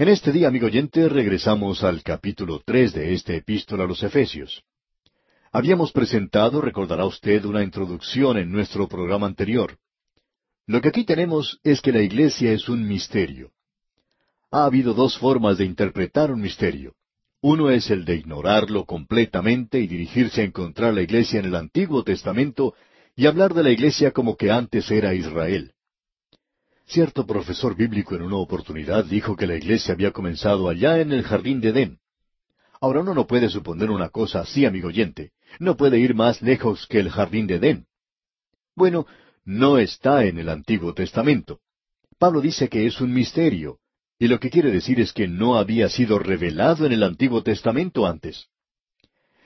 En este día, amigo oyente, regresamos al capítulo tres de esta epístola a los Efesios. Habíamos presentado, recordará usted, una introducción en nuestro programa anterior. Lo que aquí tenemos es que la iglesia es un misterio. Ha habido dos formas de interpretar un misterio. Uno es el de ignorarlo completamente y dirigirse a encontrar la iglesia en el Antiguo Testamento y hablar de la iglesia como que antes era Israel. Cierto profesor bíblico en una oportunidad dijo que la iglesia había comenzado allá en el jardín de Edén. Ahora uno no puede suponer una cosa así, amigo oyente. No puede ir más lejos que el jardín de Edén. Bueno, no está en el Antiguo Testamento. Pablo dice que es un misterio, y lo que quiere decir es que no había sido revelado en el Antiguo Testamento antes.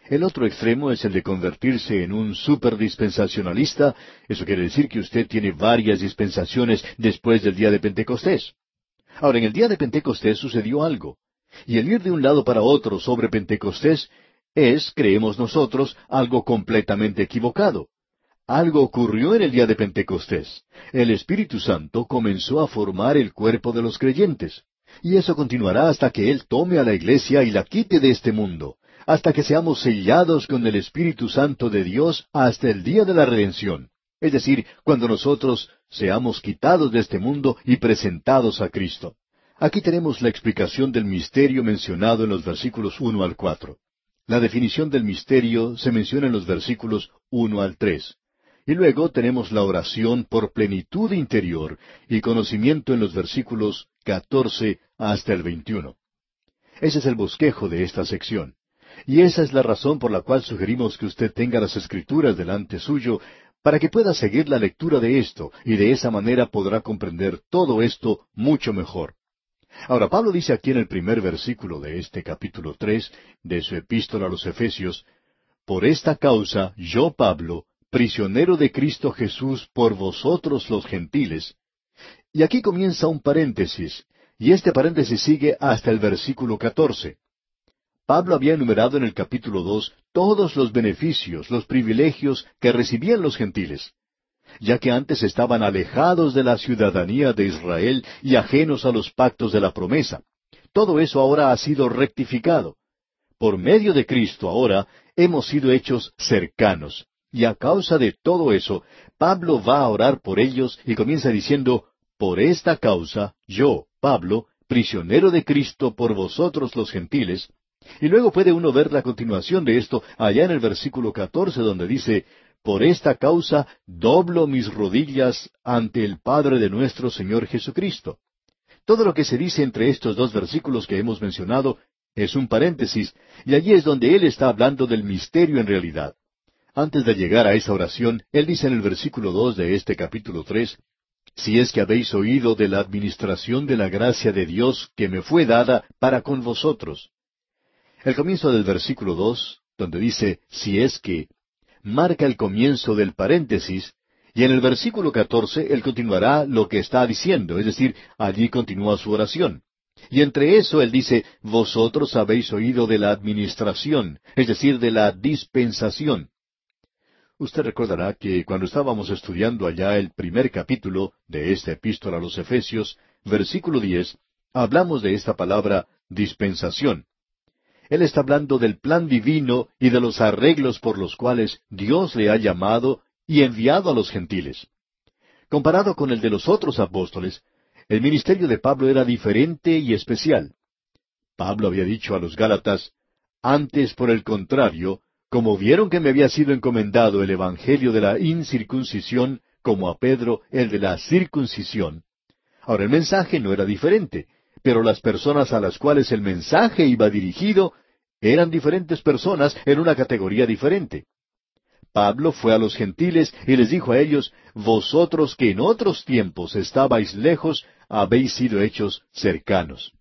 El otro extremo es el de convertirse en un superdispensacionalista. Eso quiere decir que usted tiene varias dispensaciones después del día de Pentecostés. Ahora, en el día de Pentecostés sucedió algo. Y el ir de un lado para otro sobre Pentecostés es, creemos nosotros, algo completamente equivocado. Algo ocurrió en el día de Pentecostés. El Espíritu Santo comenzó a formar el cuerpo de los creyentes. Y eso continuará hasta que Él tome a la iglesia y la quite de este mundo hasta que seamos sellados con el Espíritu Santo de Dios hasta el día de la redención, es decir, cuando nosotros seamos quitados de este mundo y presentados a Cristo. Aquí tenemos la explicación del misterio mencionado en los versículos uno al cuatro. La definición del misterio se menciona en los versículos uno al tres. Y luego tenemos la oración por plenitud interior y conocimiento en los versículos catorce hasta el veintiuno. Ese es el bosquejo de esta sección. Y esa es la razón por la cual sugerimos que usted tenga las escrituras delante suyo para que pueda seguir la lectura de esto y de esa manera podrá comprender todo esto mucho mejor. Ahora, Pablo dice aquí en el primer versículo de este capítulo tres de su epístola a los Efesios, Por esta causa, yo, Pablo, prisionero de Cristo Jesús por vosotros los gentiles. Y aquí comienza un paréntesis, y este paréntesis sigue hasta el versículo catorce. Pablo había enumerado en el capítulo dos todos los beneficios, los privilegios que recibían los gentiles, ya que antes estaban alejados de la ciudadanía de Israel y ajenos a los pactos de la promesa. Todo eso ahora ha sido rectificado. Por medio de Cristo ahora hemos sido hechos cercanos. Y a causa de todo eso, Pablo va a orar por ellos y comienza diciendo, Por esta causa, yo, Pablo, prisionero de Cristo por vosotros los gentiles, y luego puede uno ver la continuación de esto allá en el versículo catorce donde dice, Por esta causa doblo mis rodillas ante el Padre de nuestro Señor Jesucristo. Todo lo que se dice entre estos dos versículos que hemos mencionado es un paréntesis, y allí es donde él está hablando del misterio en realidad. Antes de llegar a esa oración, él dice en el versículo dos de este capítulo tres, Si es que habéis oído de la administración de la gracia de Dios que me fue dada para con vosotros. El comienzo del versículo dos, donde dice si es que, marca el comienzo del paréntesis, y en el versículo catorce él continuará lo que está diciendo, es decir, allí continúa su oración. Y entre eso él dice, vosotros habéis oído de la administración, es decir, de la dispensación. Usted recordará que cuando estábamos estudiando allá el primer capítulo de esta epístola a los Efesios, versículo diez, hablamos de esta palabra dispensación. Él está hablando del plan divino y de los arreglos por los cuales Dios le ha llamado y enviado a los gentiles. Comparado con el de los otros apóstoles, el ministerio de Pablo era diferente y especial. Pablo había dicho a los Gálatas, antes por el contrario, como vieron que me había sido encomendado el Evangelio de la incircuncisión, como a Pedro el de la circuncisión. Ahora el mensaje no era diferente, pero las personas a las cuales el mensaje iba dirigido eran diferentes personas en una categoría diferente. Pablo fue a los gentiles y les dijo a ellos, Vosotros que en otros tiempos estabais lejos, habéis sido hechos cercanos.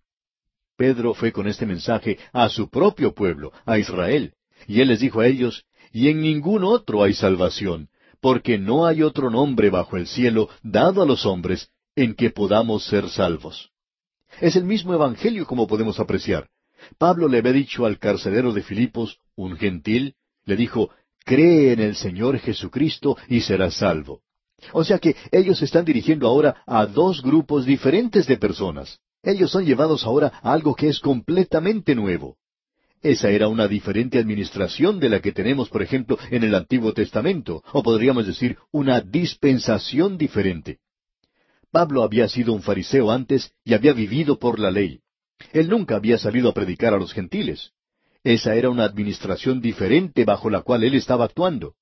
Pedro fue con este mensaje a su propio pueblo, a Israel, y él les dijo a ellos, Y en ningún otro hay salvación, porque no hay otro nombre bajo el cielo dado a los hombres en que podamos ser salvos. Es el mismo Evangelio como podemos apreciar. Pablo le había dicho al carcelero de Filipos, un gentil, le dijo, cree en el Señor Jesucristo y serás salvo. O sea que ellos se están dirigiendo ahora a dos grupos diferentes de personas. Ellos son llevados ahora a algo que es completamente nuevo. Esa era una diferente administración de la que tenemos, por ejemplo, en el Antiguo Testamento, o podríamos decir una dispensación diferente. Pablo había sido un fariseo antes y había vivido por la ley. Él nunca había salido a predicar a los gentiles. Esa era una administración diferente bajo la cual él estaba actuando.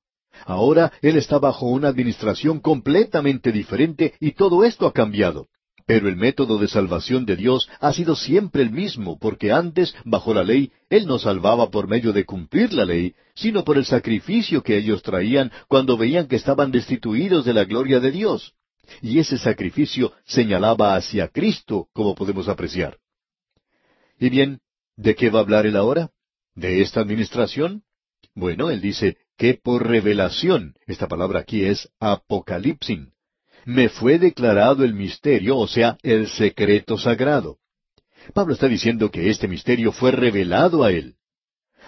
Ahora él está bajo una administración completamente diferente y todo esto ha cambiado. Pero el método de salvación de Dios ha sido siempre el mismo, porque antes, bajo la ley, Él no salvaba por medio de cumplir la ley, sino por el sacrificio que ellos traían cuando veían que estaban destituidos de la gloria de Dios. Y ese sacrificio señalaba hacia Cristo, como podemos apreciar. Y bien, ¿de qué va a hablar él ahora? ¿De esta administración? Bueno, él dice que por revelación, esta palabra aquí es apocalipsin, me fue declarado el misterio, o sea, el secreto sagrado. Pablo está diciendo que este misterio fue revelado a él.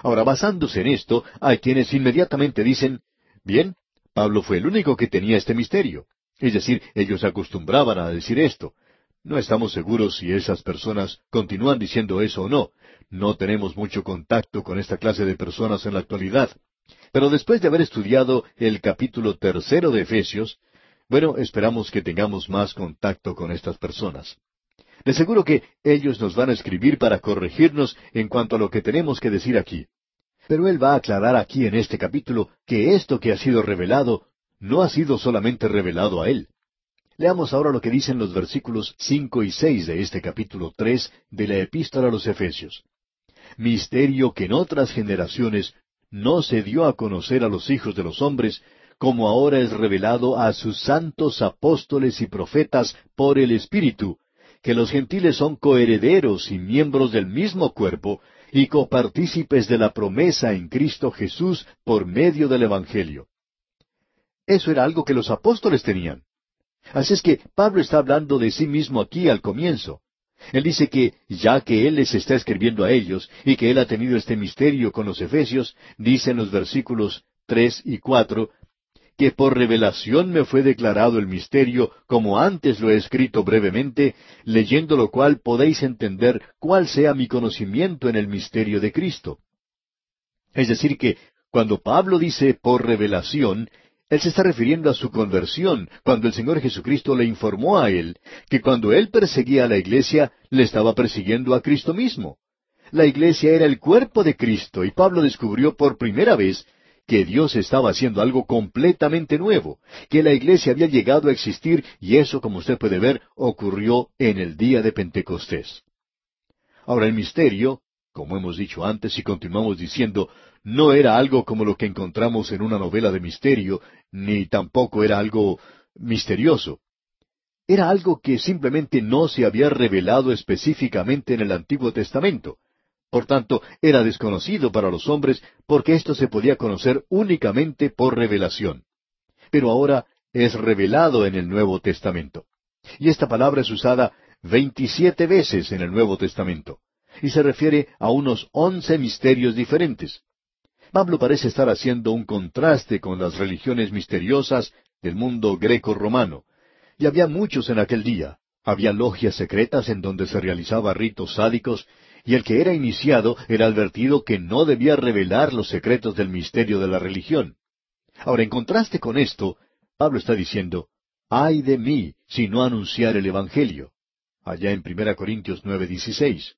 Ahora, basándose en esto, hay quienes inmediatamente dicen, bien, Pablo fue el único que tenía este misterio. Es decir, ellos acostumbraban a decir esto. No estamos seguros si esas personas continúan diciendo eso o no. No tenemos mucho contacto con esta clase de personas en la actualidad. Pero después de haber estudiado el capítulo tercero de Efesios, bueno, esperamos que tengamos más contacto con estas personas. De seguro que ellos nos van a escribir para corregirnos en cuanto a lo que tenemos que decir aquí. Pero él va a aclarar aquí en este capítulo que esto que ha sido revelado no ha sido solamente revelado a él. Leamos ahora lo que dicen los versículos cinco y seis de este capítulo tres de la Epístola a los Efesios. Misterio que en otras generaciones no se dio a conocer a los hijos de los hombres, como ahora es revelado a sus santos apóstoles y profetas por el Espíritu, que los gentiles son coherederos y miembros del mismo cuerpo, y copartícipes de la promesa en Cristo Jesús por medio del Evangelio. Eso era algo que los apóstoles tenían. Así es que Pablo está hablando de sí mismo aquí al comienzo. Él dice que ya que Él les está escribiendo a ellos y que Él ha tenido este misterio con los Efesios, dice en los versículos tres y cuatro, que por revelación me fue declarado el misterio, como antes lo he escrito brevemente, leyendo lo cual podéis entender cuál sea mi conocimiento en el misterio de Cristo. Es decir, que cuando Pablo dice por revelación, él se está refiriendo a su conversión, cuando el Señor Jesucristo le informó a él que cuando él perseguía a la iglesia, le estaba persiguiendo a Cristo mismo. La iglesia era el cuerpo de Cristo y Pablo descubrió por primera vez que Dios estaba haciendo algo completamente nuevo, que la iglesia había llegado a existir y eso, como usted puede ver, ocurrió en el día de Pentecostés. Ahora el misterio, como hemos dicho antes y continuamos diciendo, no era algo como lo que encontramos en una novela de misterio, ni tampoco era algo misterioso. Era algo que simplemente no se había revelado específicamente en el Antiguo Testamento. Por tanto, era desconocido para los hombres porque esto se podía conocer únicamente por revelación. Pero ahora es revelado en el Nuevo Testamento. Y esta palabra es usada veintisiete veces en el Nuevo Testamento, y se refiere a unos once misterios diferentes. Pablo parece estar haciendo un contraste con las religiones misteriosas del mundo greco-romano, y había muchos en aquel día. Había logias secretas en donde se realizaban ritos sádicos y el que era iniciado era advertido que no debía revelar los secretos del misterio de la religión. Ahora, en contraste con esto, Pablo está diciendo, ay de mí si no anunciar el Evangelio, allá en 1 Corintios 9:16.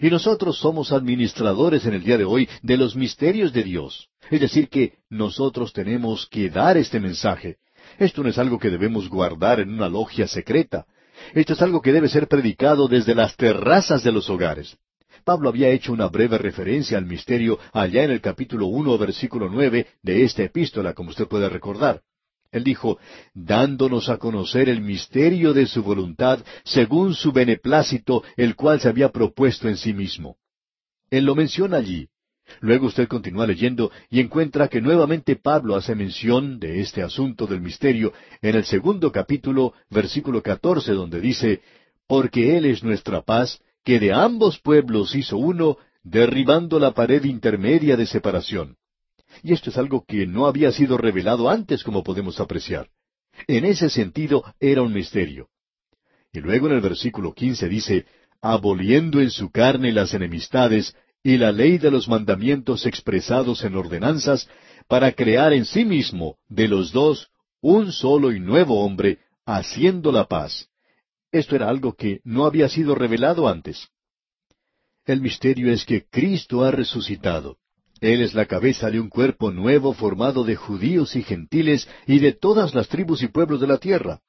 Y nosotros somos administradores en el día de hoy de los misterios de Dios. Es decir, que nosotros tenemos que dar este mensaje. Esto no es algo que debemos guardar en una logia secreta. Esto es algo que debe ser predicado desde las terrazas de los hogares. Pablo había hecho una breve referencia al misterio allá en el capítulo uno, versículo nueve de esta epístola, como usted puede recordar. Él dijo, dándonos a conocer el misterio de su voluntad, según su beneplácito, el cual se había propuesto en sí mismo. Él lo menciona allí. Luego usted continúa leyendo y encuentra que nuevamente Pablo hace mención de este asunto del misterio en el segundo capítulo, versículo catorce, donde dice, Porque Él es nuestra paz, que de ambos pueblos hizo uno, derribando la pared intermedia de separación. Y esto es algo que no había sido revelado antes, como podemos apreciar. En ese sentido era un misterio. y luego en el versículo quince dice, aboliendo en su carne las enemistades y la ley de los mandamientos expresados en ordenanzas, para crear en sí mismo de los dos un solo y nuevo hombre, haciendo la paz. Esto era algo que no había sido revelado antes. El misterio es que Cristo ha resucitado. Él es la cabeza de un cuerpo nuevo formado de judíos y gentiles y de todas las tribus y pueblos de la tierra.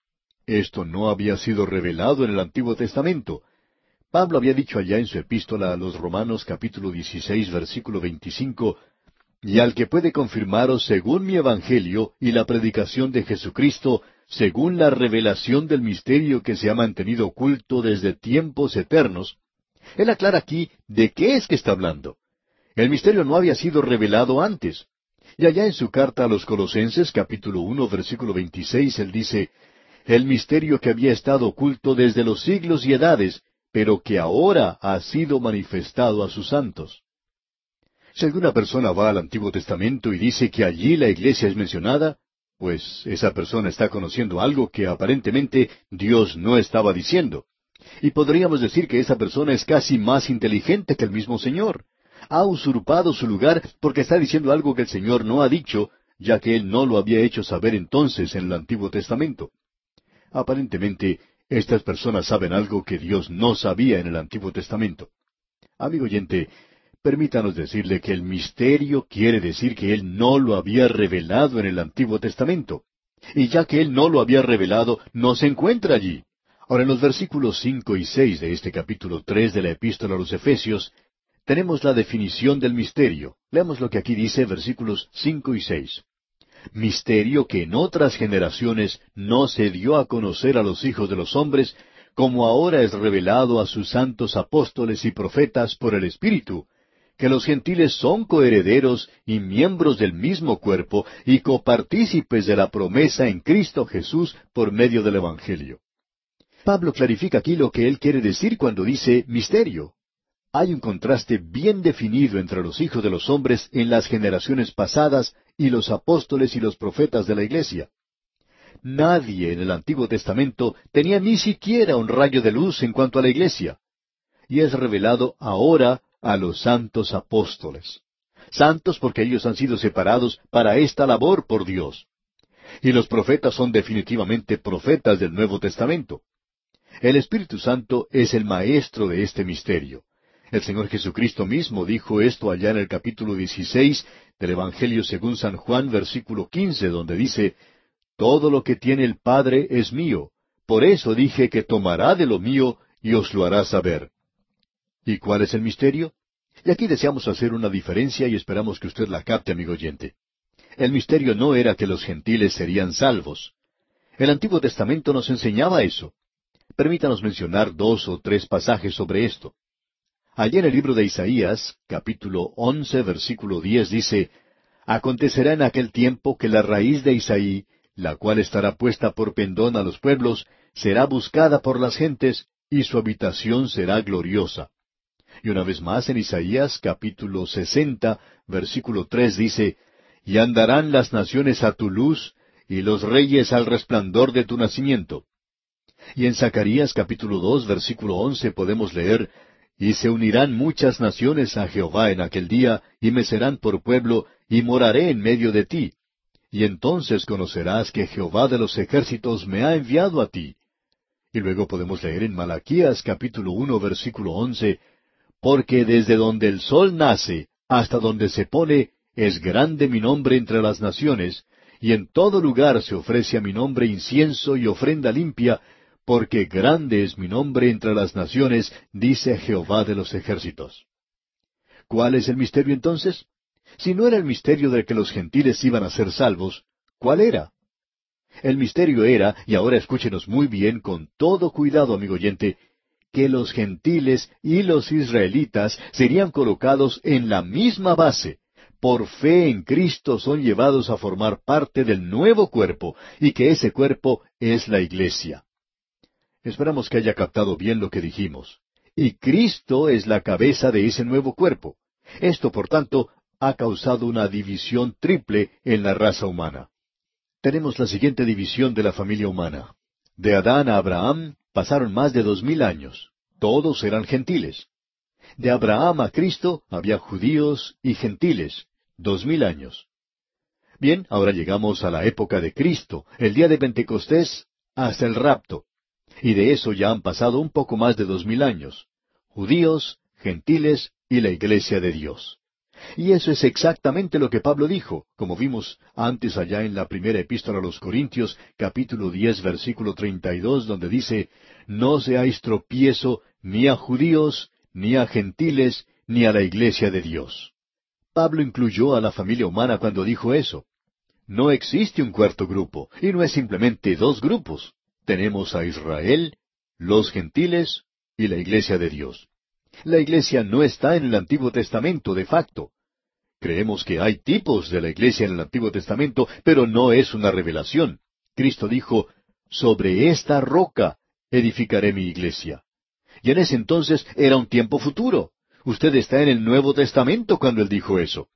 Esto no había sido revelado en el Antiguo Testamento. Pablo había dicho allá en su epístola a los Romanos capítulo 16 versículo 25, y al que puede confirmaros según mi evangelio y la predicación de Jesucristo, según la revelación del misterio que se ha mantenido oculto desde tiempos eternos, él aclara aquí de qué es que está hablando. El misterio no había sido revelado antes. Y allá en su carta a los Colosenses, capítulo uno, versículo veintiséis, él dice, El misterio que había estado oculto desde los siglos y edades, pero que ahora ha sido manifestado a sus santos. Si alguna persona va al Antiguo Testamento y dice que allí la iglesia es mencionada, pues esa persona está conociendo algo que aparentemente Dios no estaba diciendo. Y podríamos decir que esa persona es casi más inteligente que el mismo Señor. Ha usurpado su lugar porque está diciendo algo que el Señor no ha dicho, ya que Él no lo había hecho saber entonces en el Antiguo Testamento. Aparentemente, estas personas saben algo que Dios no sabía en el Antiguo Testamento. Amigo oyente, permítanos decirle que el misterio quiere decir que Él no lo había revelado en el Antiguo Testamento. Y ya que Él no lo había revelado, no se encuentra allí. Ahora, en los versículos cinco y seis de este capítulo tres de la Epístola a los Efesios, tenemos la definición del misterio. Leamos lo que aquí dice, versículos cinco y seis. Misterio que en otras generaciones no se dio a conocer a los hijos de los hombres, como ahora es revelado a sus santos apóstoles y profetas por el Espíritu, que los gentiles son coherederos y miembros del mismo cuerpo y copartícipes de la promesa en Cristo Jesús por medio del Evangelio. Pablo clarifica aquí lo que él quiere decir cuando dice misterio. Hay un contraste bien definido entre los hijos de los hombres en las generaciones pasadas y los apóstoles y los profetas de la Iglesia. Nadie en el Antiguo Testamento tenía ni siquiera un rayo de luz en cuanto a la Iglesia. Y es revelado ahora a los santos apóstoles. Santos porque ellos han sido separados para esta labor por Dios. Y los profetas son definitivamente profetas del Nuevo Testamento. El Espíritu Santo es el maestro de este misterio. El Señor Jesucristo mismo dijo esto allá en el capítulo 16 del Evangelio según San Juan, versículo 15, donde dice, Todo lo que tiene el Padre es mío. Por eso dije que tomará de lo mío y os lo hará saber. ¿Y cuál es el misterio? Y aquí deseamos hacer una diferencia y esperamos que usted la capte, amigo oyente. El misterio no era que los gentiles serían salvos. El Antiguo Testamento nos enseñaba eso. Permítanos mencionar dos o tres pasajes sobre esto. Allí en el libro de Isaías, capítulo once, versículo diez, dice, Acontecerá en aquel tiempo que la raíz de Isaí, la cual estará puesta por pendón a los pueblos, será buscada por las gentes, y su habitación será gloriosa. Y una vez más en Isaías capítulo sesenta, versículo tres dice, Y andarán las naciones a tu luz, y los reyes al resplandor de tu nacimiento. Y en Zacarías capítulo dos, versículo once podemos leer, Y se unirán muchas naciones a Jehová en aquel día, y me serán por pueblo, y moraré en medio de ti. Y entonces conocerás que Jehová de los ejércitos me ha enviado a ti. Y luego podemos leer en Malaquías capítulo uno, versículo once, porque desde donde el sol nace hasta donde se pone, es grande mi nombre entre las naciones, y en todo lugar se ofrece a mi nombre incienso y ofrenda limpia, porque grande es mi nombre entre las naciones, dice Jehová de los ejércitos. ¿Cuál es el misterio entonces? Si no era el misterio de que los gentiles iban a ser salvos, ¿cuál era? El misterio era, y ahora escúchenos muy bien, con todo cuidado, amigo oyente, que los gentiles y los israelitas serían colocados en la misma base. Por fe en Cristo son llevados a formar parte del nuevo cuerpo y que ese cuerpo es la iglesia. Esperamos que haya captado bien lo que dijimos. Y Cristo es la cabeza de ese nuevo cuerpo. Esto, por tanto, ha causado una división triple en la raza humana. Tenemos la siguiente división de la familia humana. De Adán a Abraham pasaron más de dos mil años. Todos eran gentiles. De Abraham a Cristo había judíos y gentiles, dos mil años. Bien, ahora llegamos a la época de Cristo, el día de Pentecostés, hasta el rapto. Y de eso ya han pasado un poco más de dos mil años. Judíos, gentiles y la iglesia de Dios. Y eso es exactamente lo que Pablo dijo, como vimos antes allá en la primera epístola a los Corintios, capítulo diez, versículo treinta y dos, donde dice, No seáis tropiezo ni a judíos, ni a gentiles, ni a la iglesia de Dios. Pablo incluyó a la familia humana cuando dijo eso. No existe un cuarto grupo, y no es simplemente dos grupos. Tenemos a Israel, los gentiles y la iglesia de Dios. La iglesia no está en el Antiguo Testamento de facto. Creemos que hay tipos de la iglesia en el Antiguo Testamento, pero no es una revelación. Cristo dijo, sobre esta roca edificaré mi iglesia. Y en ese entonces era un tiempo futuro. Usted está en el Nuevo Testamento cuando él dijo eso.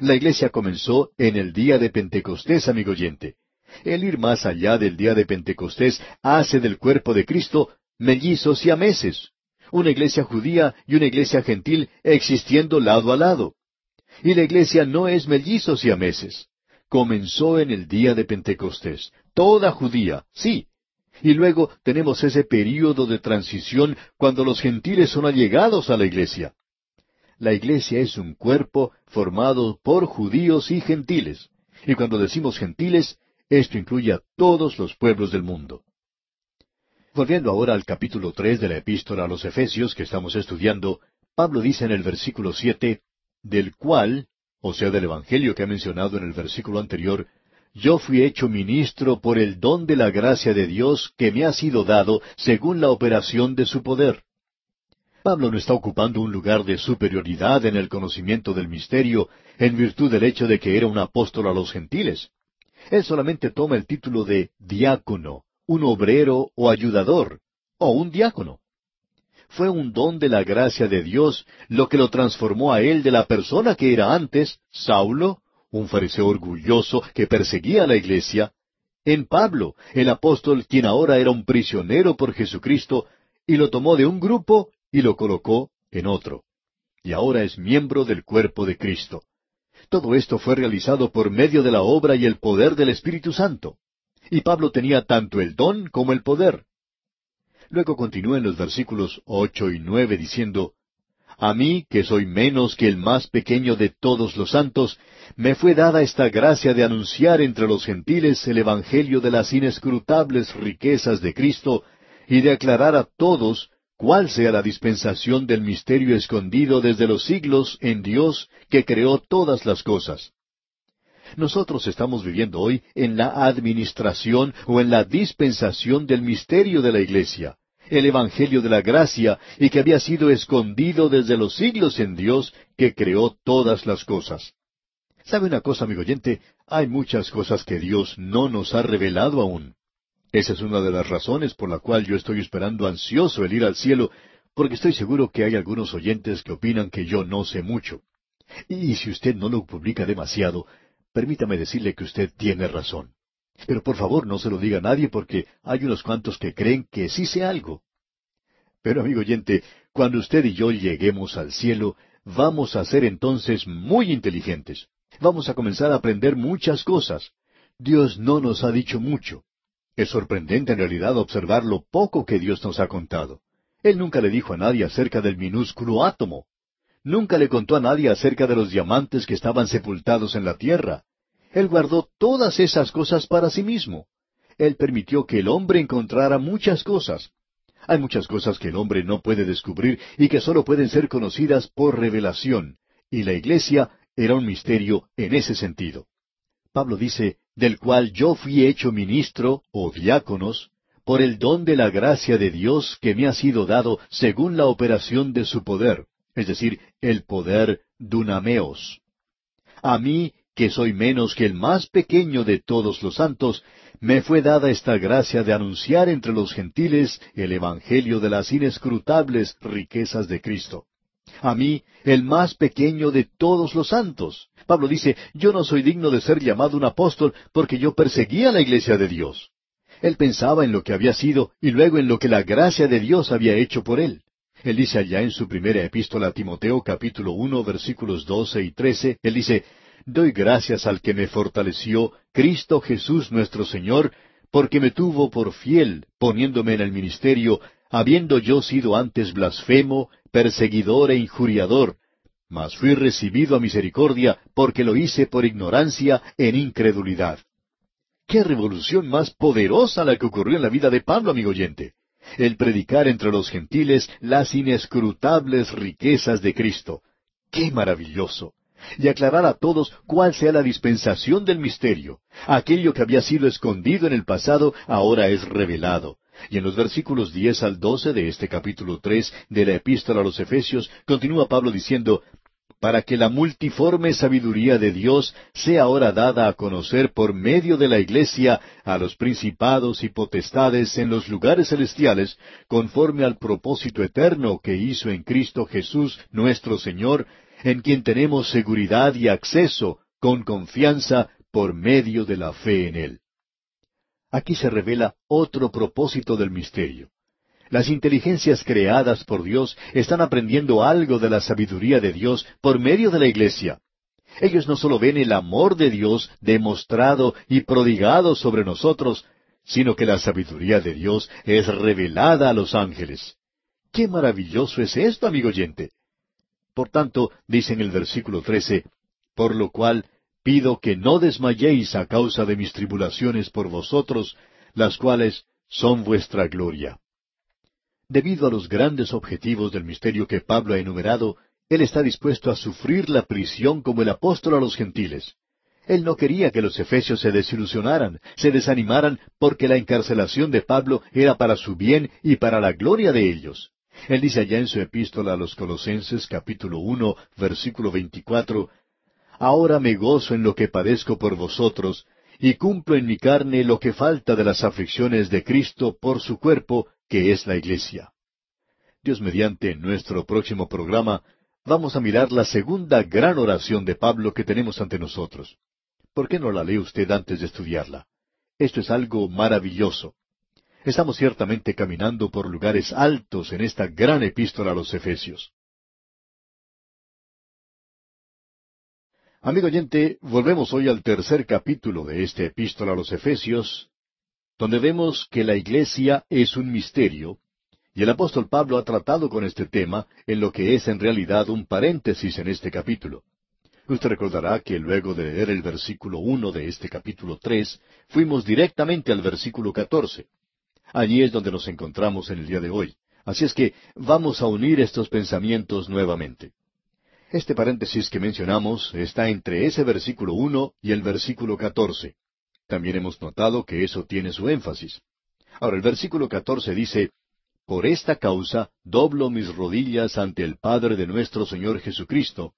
La iglesia comenzó en el día de Pentecostés, amigo oyente. El ir más allá del día de Pentecostés hace del cuerpo de Cristo mellizos y ameses una iglesia judía y una iglesia gentil existiendo lado a lado. Y la iglesia no es mellizos y ameses. Comenzó en el día de Pentecostés, toda judía, sí. Y luego tenemos ese período de transición cuando los gentiles son allegados a la iglesia. La iglesia es un cuerpo formado por judíos y gentiles. Y cuando decimos gentiles, esto incluye a todos los pueblos del mundo. Volviendo ahora al capítulo tres de la epístola a los Efesios que estamos estudiando, Pablo dice en el versículo siete, del cual, o sea, del Evangelio que ha mencionado en el versículo anterior, yo fui hecho ministro por el don de la gracia de Dios que me ha sido dado según la operación de su poder. Pablo no está ocupando un lugar de superioridad en el conocimiento del misterio en virtud del hecho de que era un apóstol a los gentiles. Él solamente toma el título de diácono, un obrero o ayudador, o un diácono. Fue un don de la gracia de Dios lo que lo transformó a él de la persona que era antes, Saulo, un fariseo orgulloso que perseguía a la iglesia, en Pablo, el apóstol quien ahora era un prisionero por Jesucristo, y lo tomó de un grupo y lo colocó en otro. Y ahora es miembro del cuerpo de Cristo. Todo esto fue realizado por medio de la obra y el poder del Espíritu Santo. Y Pablo tenía tanto el don como el poder. Luego continúa en los versículos ocho y nueve diciendo, A mí, que soy menos que el más pequeño de todos los santos, me fue dada esta gracia de anunciar entre los gentiles el Evangelio de las inescrutables riquezas de Cristo, y de aclarar a todos cuál sea la dispensación del misterio escondido desde los siglos en Dios que creó todas las cosas nosotros estamos viviendo hoy en la administración o en la dispensación del misterio de la Iglesia, el Evangelio de la gracia, y que había sido escondido desde los siglos en Dios que creó todas las cosas. ¿Sabe una cosa, amigo oyente? Hay muchas cosas que Dios no nos ha revelado aún. Esa es una de las razones por la cual yo estoy esperando ansioso el ir al cielo, porque estoy seguro que hay algunos oyentes que opinan que yo no sé mucho. Y si usted no lo publica demasiado, permítame decirle que usted tiene razón. Pero por favor no se lo diga a nadie porque hay unos cuantos que creen que sí sé algo. Pero amigo oyente, cuando usted y yo lleguemos al cielo, vamos a ser entonces muy inteligentes. Vamos a comenzar a aprender muchas cosas. Dios no nos ha dicho mucho. Es sorprendente en realidad observar lo poco que Dios nos ha contado. Él nunca le dijo a nadie acerca del minúsculo átomo. Nunca le contó a nadie acerca de los diamantes que estaban sepultados en la tierra. Él guardó todas esas cosas para sí mismo. Él permitió que el hombre encontrara muchas cosas. Hay muchas cosas que el hombre no puede descubrir y que sólo pueden ser conocidas por revelación, y la iglesia era un misterio en ese sentido. Pablo dice, del cual yo fui hecho ministro o diáconos, por el don de la gracia de Dios que me ha sido dado según la operación de su poder es decir, el poder dunameos. A mí, que soy menos que el más pequeño de todos los santos, me fue dada esta gracia de anunciar entre los gentiles el Evangelio de las inescrutables riquezas de Cristo. A mí, el más pequeño de todos los santos. Pablo dice, yo no soy digno de ser llamado un apóstol porque yo perseguía la iglesia de Dios. Él pensaba en lo que había sido y luego en lo que la gracia de Dios había hecho por él. Él dice allá en su primera epístola a Timoteo capítulo uno versículos doce y trece, él dice, Doy gracias al que me fortaleció, Cristo Jesús nuestro Señor, porque me tuvo por fiel, poniéndome en el ministerio, habiendo yo sido antes blasfemo, perseguidor e injuriador, mas fui recibido a misericordia, porque lo hice por ignorancia en incredulidad. ¡Qué revolución más poderosa la que ocurrió en la vida de Pablo, amigo oyente! El predicar entre los gentiles las inescrutables riquezas de Cristo. ¡Qué maravilloso! y aclarar a todos cuál sea la dispensación del misterio. Aquello que había sido escondido en el pasado ahora es revelado. Y en los versículos diez al doce de este capítulo tres de la Epístola a los Efesios continúa Pablo diciendo para que la multiforme sabiduría de Dios sea ahora dada a conocer por medio de la Iglesia a los principados y potestades en los lugares celestiales, conforme al propósito eterno que hizo en Cristo Jesús nuestro Señor, en quien tenemos seguridad y acceso con confianza por medio de la fe en Él. Aquí se revela otro propósito del misterio. Las inteligencias creadas por Dios están aprendiendo algo de la sabiduría de Dios por medio de la iglesia. Ellos no solo ven el amor de Dios demostrado y prodigado sobre nosotros, sino que la sabiduría de Dios es revelada a los ángeles. ¡Qué maravilloso es esto, amigo oyente! Por tanto, dice en el versículo trece, por lo cual pido que no desmayéis a causa de mis tribulaciones por vosotros, las cuales son vuestra gloria. Debido a los grandes objetivos del misterio que Pablo ha enumerado, él está dispuesto a sufrir la prisión como el apóstol a los gentiles. Él no quería que los efesios se desilusionaran, se desanimaran, porque la encarcelación de Pablo era para su bien y para la gloria de ellos. Él dice allá en su epístola a los Colosenses capítulo uno versículo veinticuatro Ahora me gozo en lo que padezco por vosotros, y cumplo en mi carne lo que falta de las aflicciones de Cristo por su cuerpo, que es la Iglesia. Dios mediante nuestro próximo programa vamos a mirar la segunda gran oración de Pablo que tenemos ante nosotros. ¿Por qué no la lee usted antes de estudiarla? Esto es algo maravilloso. Estamos ciertamente caminando por lugares altos en esta gran epístola a los Efesios. Amigo oyente, volvemos hoy al tercer capítulo de esta epístola a los Efesios, donde vemos que la iglesia es un misterio, y el apóstol Pablo ha tratado con este tema en lo que es en realidad un paréntesis en este capítulo. Usted recordará que luego de leer el versículo uno de este capítulo tres, fuimos directamente al versículo catorce. Allí es donde nos encontramos en el día de hoy. Así es que vamos a unir estos pensamientos nuevamente. Este paréntesis que mencionamos está entre ese versículo uno y el versículo catorce. También hemos notado que eso tiene su énfasis. Ahora el versículo catorce dice, Por esta causa doblo mis rodillas ante el Padre de nuestro Señor Jesucristo.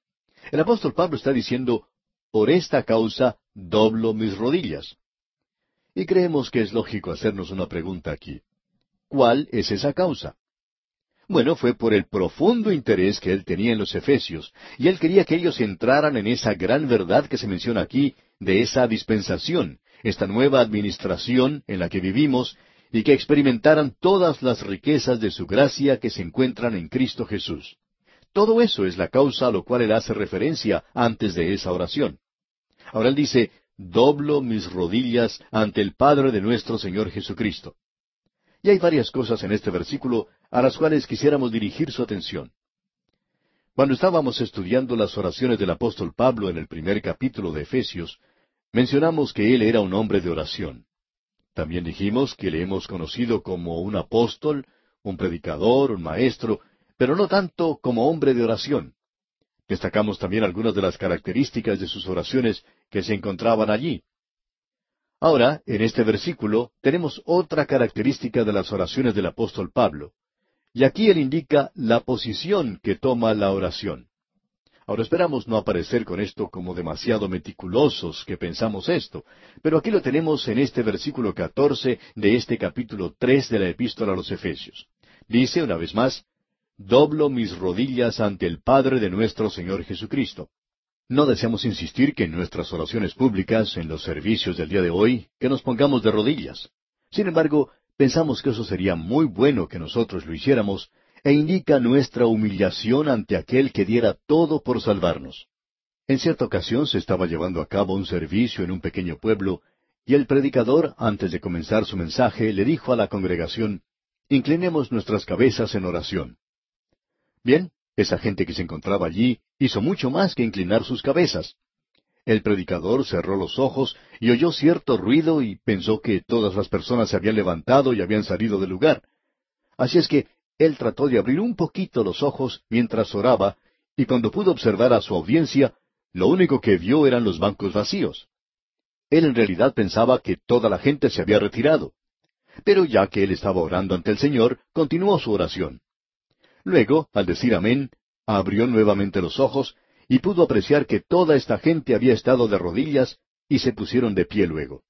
El apóstol Pablo está diciendo, Por esta causa doblo mis rodillas. Y creemos que es lógico hacernos una pregunta aquí. ¿Cuál es esa causa? Bueno, fue por el profundo interés que él tenía en los Efesios, y él quería que ellos entraran en esa gran verdad que se menciona aquí, de esa dispensación, esta nueva administración en la que vivimos, y que experimentaran todas las riquezas de su gracia que se encuentran en Cristo Jesús. Todo eso es la causa a lo cual él hace referencia antes de esa oración. Ahora él dice, doblo mis rodillas ante el Padre de nuestro Señor Jesucristo. Y hay varias cosas en este versículo a las cuales quisiéramos dirigir su atención. Cuando estábamos estudiando las oraciones del apóstol Pablo en el primer capítulo de Efesios, mencionamos que él era un hombre de oración. También dijimos que le hemos conocido como un apóstol, un predicador, un maestro, pero no tanto como hombre de oración. Destacamos también algunas de las características de sus oraciones que se encontraban allí. Ahora, en este versículo, tenemos otra característica de las oraciones del apóstol Pablo. Y aquí él indica la posición que toma la oración. Ahora esperamos no aparecer con esto como demasiado meticulosos que pensamos esto, pero aquí lo tenemos en este versículo catorce de este capítulo tres de la Epístola a los Efesios. Dice una vez más, doblo mis rodillas ante el Padre de nuestro Señor Jesucristo. No deseamos insistir que en nuestras oraciones públicas, en los servicios del día de hoy, que nos pongamos de rodillas. Sin embargo, pensamos que eso sería muy bueno que nosotros lo hiciéramos, e indica nuestra humillación ante aquel que diera todo por salvarnos. En cierta ocasión se estaba llevando a cabo un servicio en un pequeño pueblo, y el predicador, antes de comenzar su mensaje, le dijo a la congregación, Inclinemos nuestras cabezas en oración. Bien, esa gente que se encontraba allí hizo mucho más que inclinar sus cabezas. El predicador cerró los ojos y oyó cierto ruido y pensó que todas las personas se habían levantado y habían salido del lugar. Así es que él trató de abrir un poquito los ojos mientras oraba, y cuando pudo observar a su audiencia, lo único que vio eran los bancos vacíos. Él en realidad pensaba que toda la gente se había retirado. Pero ya que él estaba orando ante el Señor, continuó su oración. Luego, al decir amén, abrió nuevamente los ojos y pudo apreciar que toda esta gente había estado de rodillas y se pusieron de pie luego.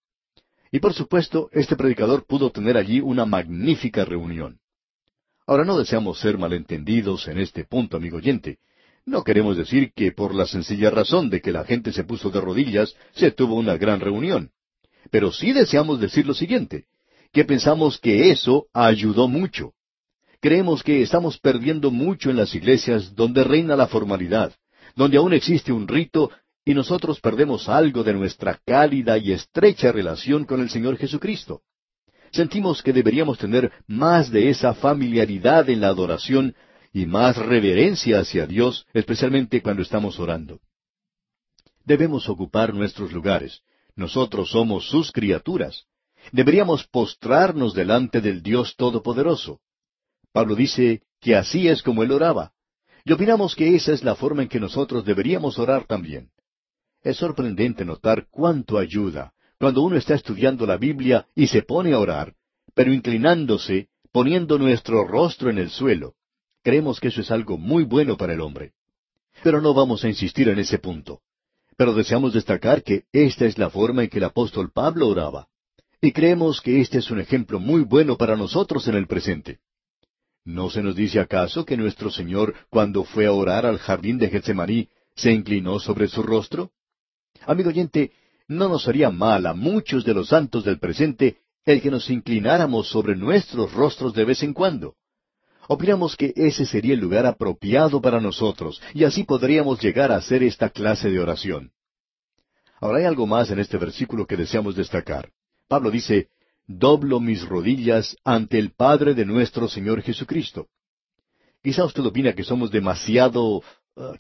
Y por supuesto, este predicador pudo tener allí una magnífica reunión. Ahora no deseamos ser malentendidos en este punto, amigo oyente. No queremos decir que por la sencilla razón de que la gente se puso de rodillas se tuvo una gran reunión. Pero sí deseamos decir lo siguiente, que pensamos que eso ayudó mucho. Creemos que estamos perdiendo mucho en las iglesias donde reina la formalidad, donde aún existe un rito y nosotros perdemos algo de nuestra cálida y estrecha relación con el Señor Jesucristo. Sentimos que deberíamos tener más de esa familiaridad en la adoración y más reverencia hacia Dios, especialmente cuando estamos orando. Debemos ocupar nuestros lugares. Nosotros somos sus criaturas. Deberíamos postrarnos delante del Dios Todopoderoso. Pablo dice que así es como él oraba. Y opinamos que esa es la forma en que nosotros deberíamos orar también. Es sorprendente notar cuánto ayuda cuando uno está estudiando la Biblia y se pone a orar, pero inclinándose, poniendo nuestro rostro en el suelo. Creemos que eso es algo muy bueno para el hombre. Pero no vamos a insistir en ese punto. Pero deseamos destacar que esta es la forma en que el apóstol Pablo oraba. Y creemos que este es un ejemplo muy bueno para nosotros en el presente. ¿No se nos dice acaso que nuestro Señor, cuando fue a orar al jardín de Getsemaní, se inclinó sobre su rostro? Amigo oyente, no nos haría mal a muchos de los santos del presente el que nos inclináramos sobre nuestros rostros de vez en cuando. Opinamos que ese sería el lugar apropiado para nosotros, y así podríamos llegar a hacer esta clase de oración. Ahora hay algo más en este versículo que deseamos destacar. Pablo dice, doblo mis rodillas ante el Padre de nuestro Señor Jesucristo. Quizá usted opina que somos demasiado uh,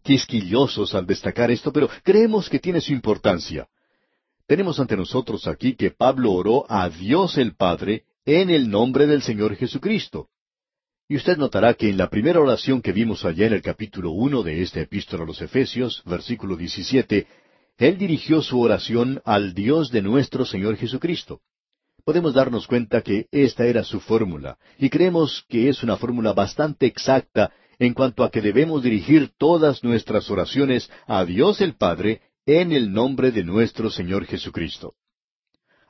quisquillosos al destacar esto, pero creemos que tiene su importancia. Tenemos ante nosotros aquí que Pablo oró a Dios el Padre en el nombre del Señor Jesucristo. Y usted notará que en la primera oración que vimos allá en el capítulo uno de esta epístola a los Efesios, versículo 17, él dirigió su oración al Dios de nuestro Señor Jesucristo podemos darnos cuenta que esta era su fórmula, y creemos que es una fórmula bastante exacta en cuanto a que debemos dirigir todas nuestras oraciones a Dios el Padre en el nombre de nuestro Señor Jesucristo.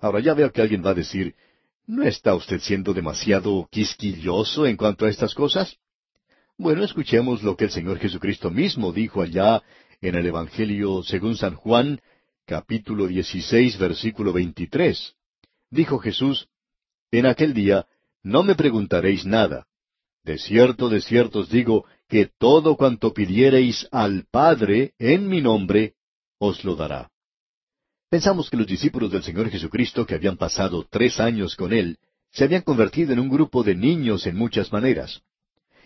Ahora ya veo que alguien va a decir, ¿no está usted siendo demasiado quisquilloso en cuanto a estas cosas? Bueno, escuchemos lo que el Señor Jesucristo mismo dijo allá en el Evangelio según San Juan, capítulo 16, versículo 23. Dijo Jesús, En aquel día no me preguntaréis nada. De cierto, de cierto os digo, que todo cuanto pidiereis al Padre en mi nombre, os lo dará. Pensamos que los discípulos del Señor Jesucristo, que habían pasado tres años con Él, se habían convertido en un grupo de niños en muchas maneras.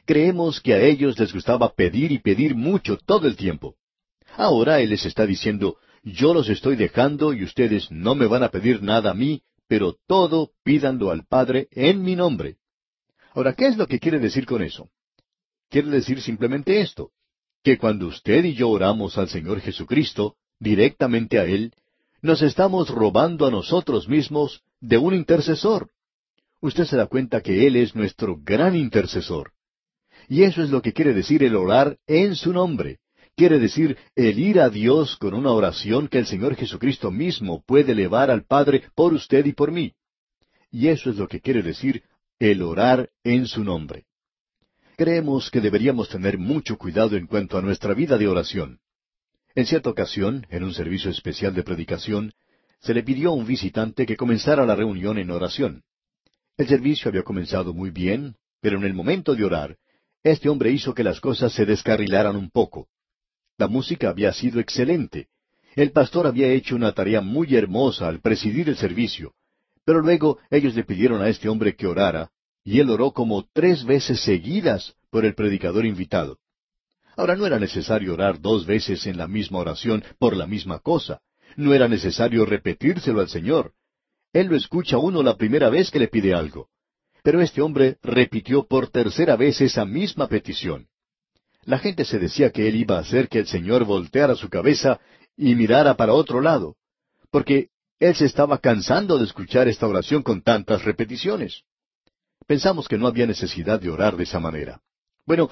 Creemos que a ellos les gustaba pedir y pedir mucho todo el tiempo. Ahora Él les está diciendo, yo los estoy dejando y ustedes no me van a pedir nada a mí, pero todo pídanlo al Padre en mi nombre. Ahora, ¿qué es lo que quiere decir con eso? Quiere decir simplemente esto, que cuando usted y yo oramos al Señor Jesucristo, directamente a Él, nos estamos robando a nosotros mismos de un intercesor. Usted se da cuenta que Él es nuestro gran intercesor. Y eso es lo que quiere decir el orar en su nombre. Quiere decir el ir a Dios con una oración que el Señor Jesucristo mismo puede elevar al Padre por usted y por mí. Y eso es lo que quiere decir el orar en su nombre. Creemos que deberíamos tener mucho cuidado en cuanto a nuestra vida de oración. En cierta ocasión, en un servicio especial de predicación, se le pidió a un visitante que comenzara la reunión en oración. El servicio había comenzado muy bien, pero en el momento de orar, este hombre hizo que las cosas se descarrilaran un poco. La música había sido excelente. El pastor había hecho una tarea muy hermosa al presidir el servicio, pero luego ellos le pidieron a este hombre que orara, y él oró como tres veces seguidas por el predicador invitado. Ahora no era necesario orar dos veces en la misma oración por la misma cosa. No era necesario repetírselo al Señor. Él lo escucha uno la primera vez que le pide algo. Pero este hombre repitió por tercera vez esa misma petición. La gente se decía que él iba a hacer que el Señor volteara su cabeza y mirara para otro lado, porque él se estaba cansando de escuchar esta oración con tantas repeticiones. Pensamos que no había necesidad de orar de esa manera. Bueno,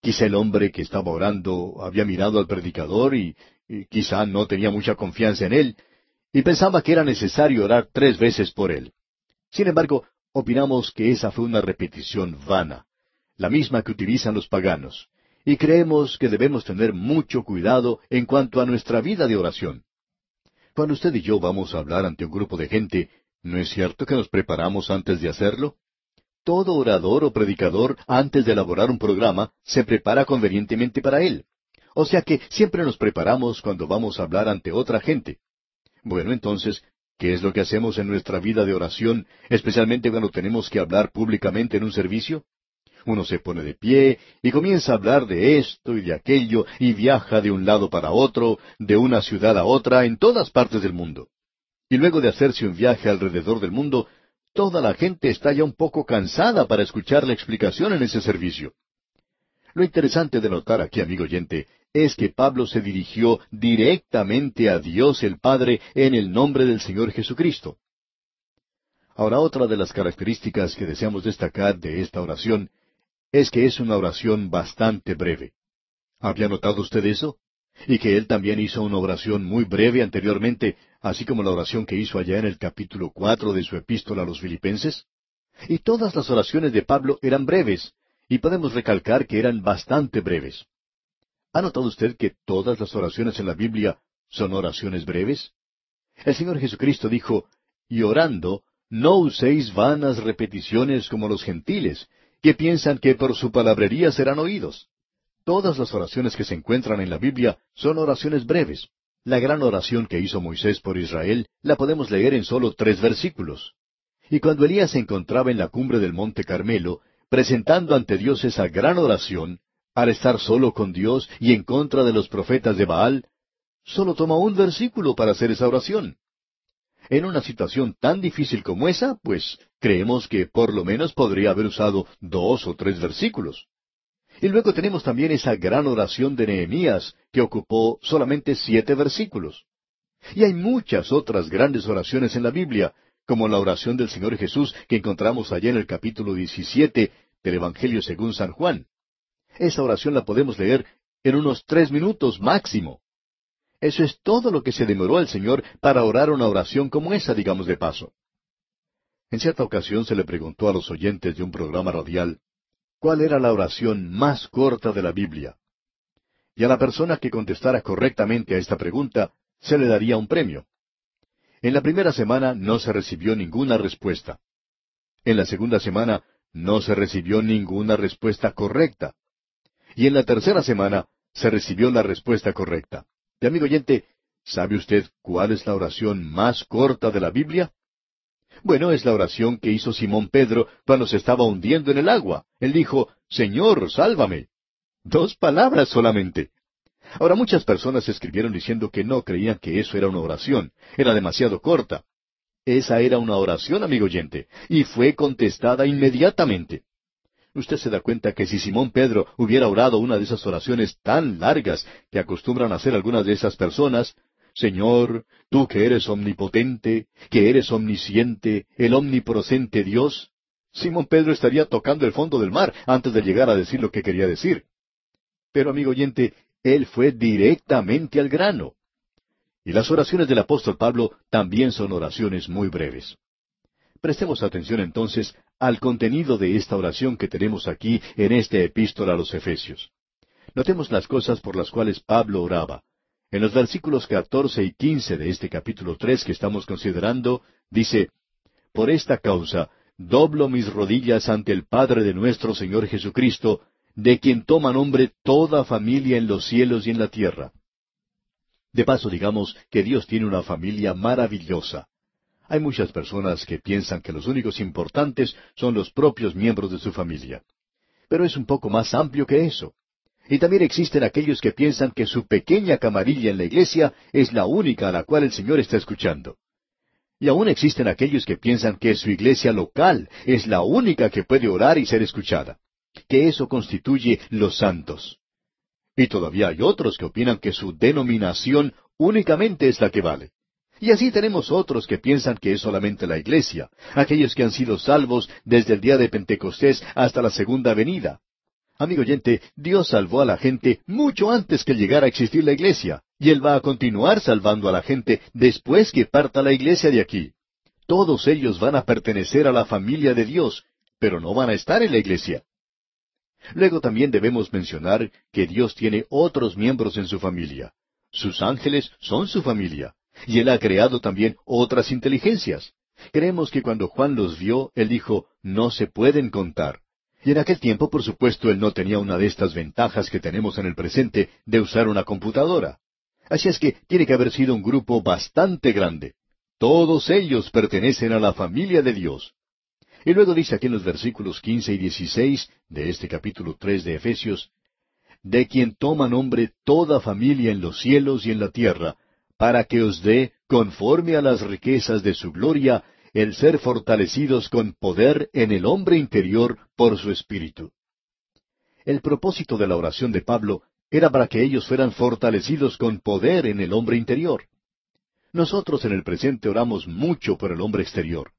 quizá el hombre que estaba orando había mirado al predicador y, y quizá no tenía mucha confianza en él, y pensaba que era necesario orar tres veces por él. Sin embargo, opinamos que esa fue una repetición vana, la misma que utilizan los paganos, y creemos que debemos tener mucho cuidado en cuanto a nuestra vida de oración. Cuando usted y yo vamos a hablar ante un grupo de gente, ¿no es cierto que nos preparamos antes de hacerlo? Todo orador o predicador, antes de elaborar un programa, se prepara convenientemente para él. O sea que siempre nos preparamos cuando vamos a hablar ante otra gente. Bueno, entonces, ¿qué es lo que hacemos en nuestra vida de oración, especialmente cuando tenemos que hablar públicamente en un servicio? Uno se pone de pie y comienza a hablar de esto y de aquello y viaja de un lado para otro, de una ciudad a otra, en todas partes del mundo. Y luego de hacerse un viaje alrededor del mundo, toda la gente está ya un poco cansada para escuchar la explicación en ese servicio. Lo interesante de notar aquí, amigo oyente, es que Pablo se dirigió directamente a Dios el Padre en el nombre del Señor Jesucristo. Ahora, otra de las características que deseamos destacar de esta oración es que es una oración bastante breve. ¿Había notado usted eso? Y que él también hizo una oración muy breve anteriormente, así como la oración que hizo allá en el capítulo cuatro de su epístola a los filipenses. Y todas las oraciones de Pablo eran breves, y podemos recalcar que eran bastante breves. ¿Ha notado usted que todas las oraciones en la Biblia son oraciones breves? El Señor Jesucristo dijo, y orando, no uséis vanas repeticiones como los gentiles, que piensan que por su palabrería serán oídos. Todas las oraciones que se encuentran en la Biblia son oraciones breves. La gran oración que hizo Moisés por Israel la podemos leer en solo tres versículos. Y cuando Elías se encontraba en la cumbre del monte Carmelo, presentando ante Dios esa gran oración, al estar solo con Dios y en contra de los profetas de Baal, solo toma un versículo para hacer esa oración. En una situación tan difícil como esa, pues creemos que por lo menos podría haber usado dos o tres versículos. Y luego tenemos también esa gran oración de Nehemías, que ocupó solamente siete versículos. Y hay muchas otras grandes oraciones en la Biblia, como la oración del Señor Jesús que encontramos allá en el capítulo 17 del Evangelio según San Juan. Esa oración la podemos leer en unos tres minutos máximo. Eso es todo lo que se demoró el Señor para orar una oración como esa, digamos de paso. En cierta ocasión se le preguntó a los oyentes de un programa radial cuál era la oración más corta de la Biblia. Y a la persona que contestara correctamente a esta pregunta se le daría un premio. En la primera semana no se recibió ninguna respuesta. En la segunda semana no se recibió ninguna respuesta correcta. Y en la tercera semana se recibió la respuesta correcta. Y amigo oyente, ¿sabe usted cuál es la oración más corta de la Biblia? Bueno, es la oración que hizo Simón Pedro cuando se estaba hundiendo en el agua. Él dijo, Señor, sálvame. Dos palabras solamente. Ahora muchas personas escribieron diciendo que no creían que eso era una oración, era demasiado corta. Esa era una oración, amigo oyente, y fue contestada inmediatamente. Usted se da cuenta que si Simón Pedro hubiera orado una de esas oraciones tan largas que acostumbran a hacer algunas de esas personas, Señor, tú que eres omnipotente, que eres omnisciente, el omnipresente Dios, Simón Pedro estaría tocando el fondo del mar antes de llegar a decir lo que quería decir. Pero, amigo oyente, él fue directamente al grano. Y las oraciones del apóstol Pablo también son oraciones muy breves. Prestemos atención entonces al contenido de esta oración que tenemos aquí en esta epístola a los Efesios. Notemos las cosas por las cuales Pablo oraba. En los versículos catorce y quince de este capítulo tres que estamos considerando, dice, Por esta causa doblo mis rodillas ante el Padre de nuestro Señor Jesucristo, de quien toma nombre toda familia en los cielos y en la tierra. De paso, digamos que Dios tiene una familia maravillosa. Hay muchas personas que piensan que los únicos importantes son los propios miembros de su familia. Pero es un poco más amplio que eso. Y también existen aquellos que piensan que su pequeña camarilla en la iglesia es la única a la cual el Señor está escuchando. Y aún existen aquellos que piensan que su iglesia local es la única que puede orar y ser escuchada, que eso constituye los santos. Y todavía hay otros que opinan que su denominación únicamente es la que vale. Y así tenemos otros que piensan que es solamente la iglesia, aquellos que han sido salvos desde el día de Pentecostés hasta la segunda venida. Amigo oyente, Dios salvó a la gente mucho antes que llegara a existir la iglesia, y Él va a continuar salvando a la gente después que parta la iglesia de aquí. Todos ellos van a pertenecer a la familia de Dios, pero no van a estar en la iglesia. Luego también debemos mencionar que Dios tiene otros miembros en su familia. Sus ángeles son su familia, y Él ha creado también otras inteligencias. Creemos que cuando Juan los vio, Él dijo, no se pueden contar. Y en aquel tiempo, por supuesto, él no tenía una de estas ventajas que tenemos en el presente de usar una computadora. Así es que tiene que haber sido un grupo bastante grande. Todos ellos pertenecen a la familia de Dios. Y luego dice aquí en los versículos quince y dieciséis de este capítulo tres de Efesios, de quien toma nombre toda familia en los cielos y en la tierra, para que os dé, conforme a las riquezas de su gloria, el ser fortalecidos con poder en el hombre interior por su espíritu. El propósito de la oración de Pablo era para que ellos fueran fortalecidos con poder en el hombre interior. Nosotros en el presente oramos mucho por el hombre exterior.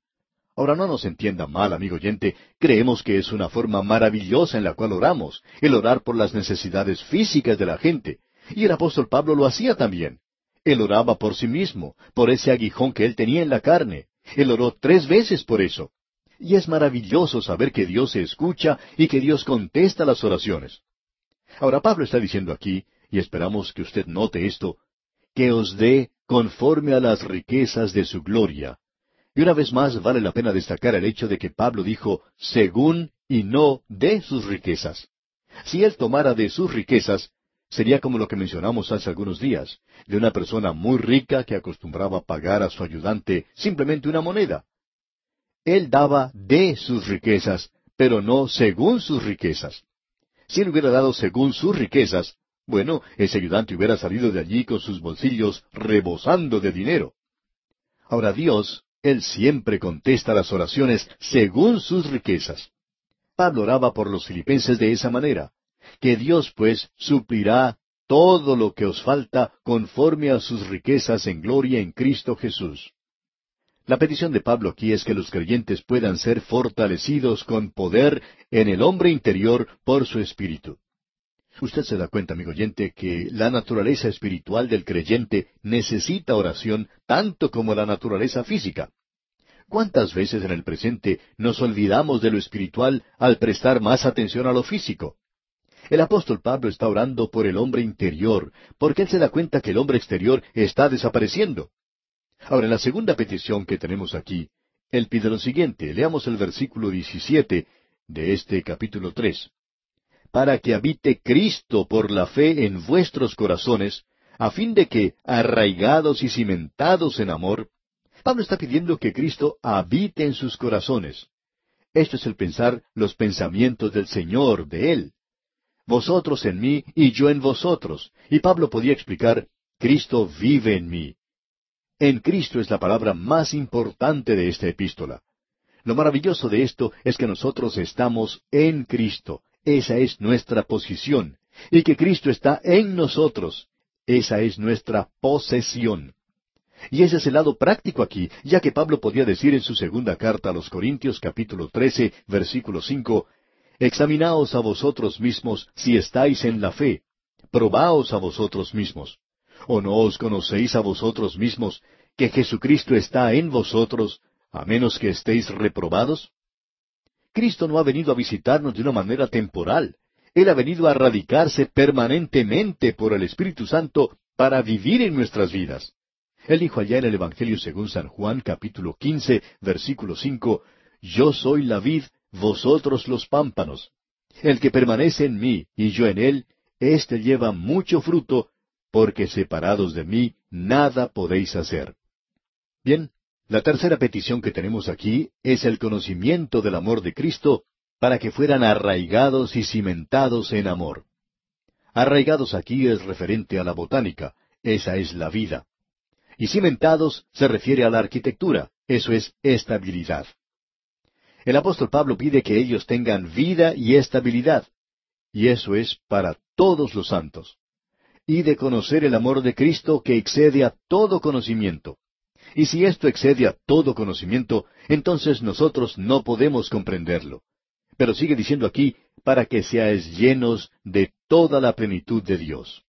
Ahora no nos entienda mal, amigo oyente, creemos que es una forma maravillosa en la cual oramos, el orar por las necesidades físicas de la gente. Y el apóstol Pablo lo hacía también. Él oraba por sí mismo, por ese aguijón que él tenía en la carne. Él oró tres veces por eso. Y es maravilloso saber que Dios se escucha y que Dios contesta las oraciones. Ahora Pablo está diciendo aquí, y esperamos que usted note esto, que os dé conforme a las riquezas de su gloria. Y una vez más vale la pena destacar el hecho de que Pablo dijo según y no de sus riquezas. Si él tomara de sus riquezas, sería como lo que mencionamos hace algunos días, de una persona muy rica que acostumbraba pagar a su ayudante simplemente una moneda. Él daba de sus riquezas, pero no según sus riquezas. Si él hubiera dado según sus riquezas, bueno, ese ayudante hubiera salido de allí con sus bolsillos rebosando de dinero. Ahora Dios, Él siempre contesta las oraciones según sus riquezas. Pablo oraba por los filipenses de esa manera que Dios pues suplirá todo lo que os falta conforme a sus riquezas en gloria en Cristo Jesús. La petición de Pablo aquí es que los creyentes puedan ser fortalecidos con poder en el hombre interior por su espíritu. Usted se da cuenta, amigo oyente, que la naturaleza espiritual del creyente necesita oración tanto como la naturaleza física. ¿Cuántas veces en el presente nos olvidamos de lo espiritual al prestar más atención a lo físico? El apóstol Pablo está orando por el hombre interior, porque él se da cuenta que el hombre exterior está desapareciendo. Ahora, en la segunda petición que tenemos aquí, él pide lo siguiente. Leamos el versículo 17 de este capítulo 3. Para que habite Cristo por la fe en vuestros corazones, a fin de que, arraigados y cimentados en amor, Pablo está pidiendo que Cristo habite en sus corazones. Esto es el pensar los pensamientos del Señor, de Él vosotros en mí y yo en vosotros. Y Pablo podía explicar, Cristo vive en mí. En Cristo es la palabra más importante de esta epístola. Lo maravilloso de esto es que nosotros estamos en Cristo. Esa es nuestra posición. Y que Cristo está en nosotros. Esa es nuestra posesión. Y ese es el lado práctico aquí, ya que Pablo podía decir en su segunda carta a los Corintios capítulo 13, versículo 5, Examinaos a vosotros mismos si estáis en la fe. Probaos a vosotros mismos. ¿O no os conocéis a vosotros mismos que Jesucristo está en vosotros, a menos que estéis reprobados? Cristo no ha venido a visitarnos de una manera temporal. Él ha venido a radicarse permanentemente por el Espíritu Santo para vivir en nuestras vidas. Él dijo allá en el Evangelio según San Juan capítulo quince, versículo cinco, yo soy la vid, vosotros los pámpanos. El que permanece en mí y yo en él, éste lleva mucho fruto, porque separados de mí nada podéis hacer. Bien, la tercera petición que tenemos aquí es el conocimiento del amor de Cristo para que fueran arraigados y cimentados en amor. Arraigados aquí es referente a la botánica, esa es la vida. Y cimentados se refiere a la arquitectura, eso es estabilidad. El apóstol Pablo pide que ellos tengan vida y estabilidad, y eso es para todos los santos. Y de conocer el amor de Cristo que excede a todo conocimiento. Y si esto excede a todo conocimiento, entonces nosotros no podemos comprenderlo. Pero sigue diciendo aquí, para que seáis llenos de toda la plenitud de Dios.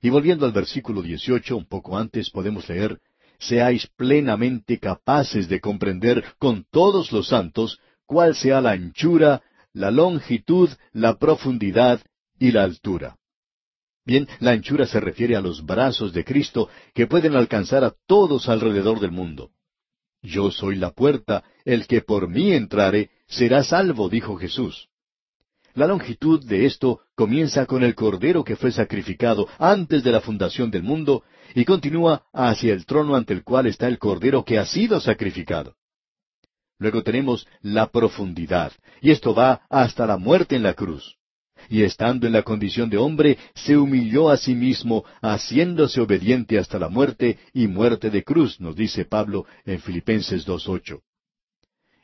Y volviendo al versículo 18, un poco antes podemos leer, seáis plenamente capaces de comprender con todos los santos cuál sea la anchura, la longitud, la profundidad y la altura. Bien, la anchura se refiere a los brazos de Cristo que pueden alcanzar a todos alrededor del mundo. Yo soy la puerta, el que por mí entrare será salvo, dijo Jesús. La longitud de esto comienza con el Cordero que fue sacrificado antes de la fundación del mundo y continúa hacia el trono ante el cual está el Cordero que ha sido sacrificado. Luego tenemos la profundidad, y esto va hasta la muerte en la cruz. Y estando en la condición de hombre, se humilló a sí mismo, haciéndose obediente hasta la muerte y muerte de cruz, nos dice Pablo en Filipenses 2.8.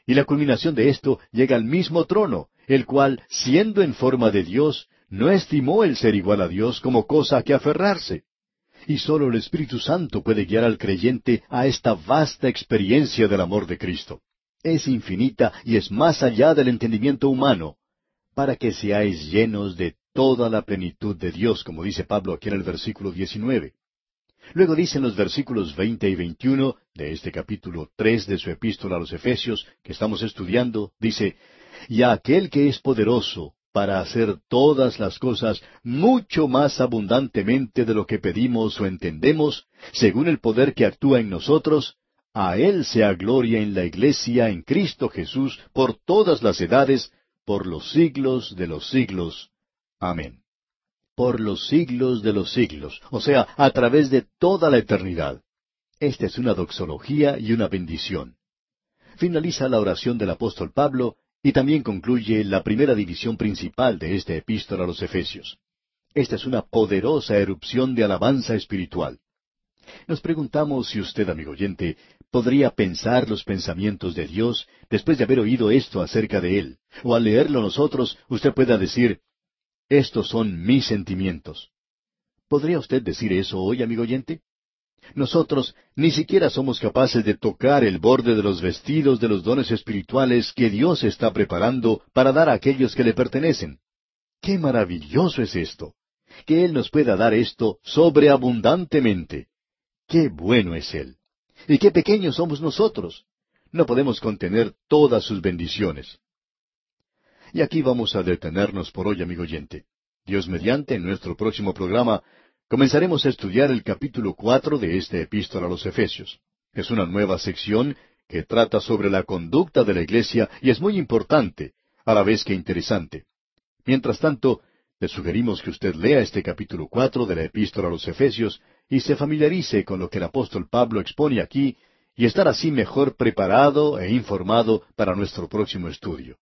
Y la culminación de esto llega al mismo trono, el cual, siendo en forma de Dios, no estimó el ser igual a Dios como cosa a que aferrarse. Y sólo el Espíritu Santo puede guiar al creyente a esta vasta experiencia del amor de Cristo. Es infinita y es más allá del entendimiento humano, para que seáis llenos de toda la plenitud de Dios, como dice Pablo aquí en el versículo 19. Luego dicen los versículos veinte y veintiuno de este capítulo tres de su epístola a los Efesios que estamos estudiando, dice, y a aquel que es poderoso para hacer todas las cosas mucho más abundantemente de lo que pedimos o entendemos, según el poder que actúa en nosotros, a Él sea gloria en la Iglesia en Cristo Jesús por todas las edades, por los siglos de los siglos. Amén. Por los siglos de los siglos, o sea, a través de toda la eternidad. Esta es una doxología y una bendición. Finaliza la oración del apóstol Pablo y también concluye la primera división principal de esta epístola a los Efesios. Esta es una poderosa erupción de alabanza espiritual. Nos preguntamos si usted, amigo oyente, podría pensar los pensamientos de Dios después de haber oído esto acerca de Él, o al leerlo nosotros usted pueda decir, estos son mis sentimientos. ¿Podría usted decir eso hoy, amigo oyente? Nosotros ni siquiera somos capaces de tocar el borde de los vestidos de los dones espirituales que Dios está preparando para dar a aquellos que le pertenecen. ¡Qué maravilloso es esto! Que Él nos pueda dar esto sobreabundantemente. ¡Qué bueno es Él! Y qué pequeños somos nosotros. No podemos contener todas sus bendiciones. Y aquí vamos a detenernos por hoy, amigo oyente. Dios mediante, en nuestro próximo programa Comenzaremos a estudiar el capítulo cuatro de esta epístola a los Efesios. Es una nueva sección que trata sobre la conducta de la Iglesia y es muy importante, a la vez que interesante. Mientras tanto, le sugerimos que usted lea este capítulo cuatro de la epístola a los Efesios y se familiarice con lo que el apóstol Pablo expone aquí y estar así mejor preparado e informado para nuestro próximo estudio.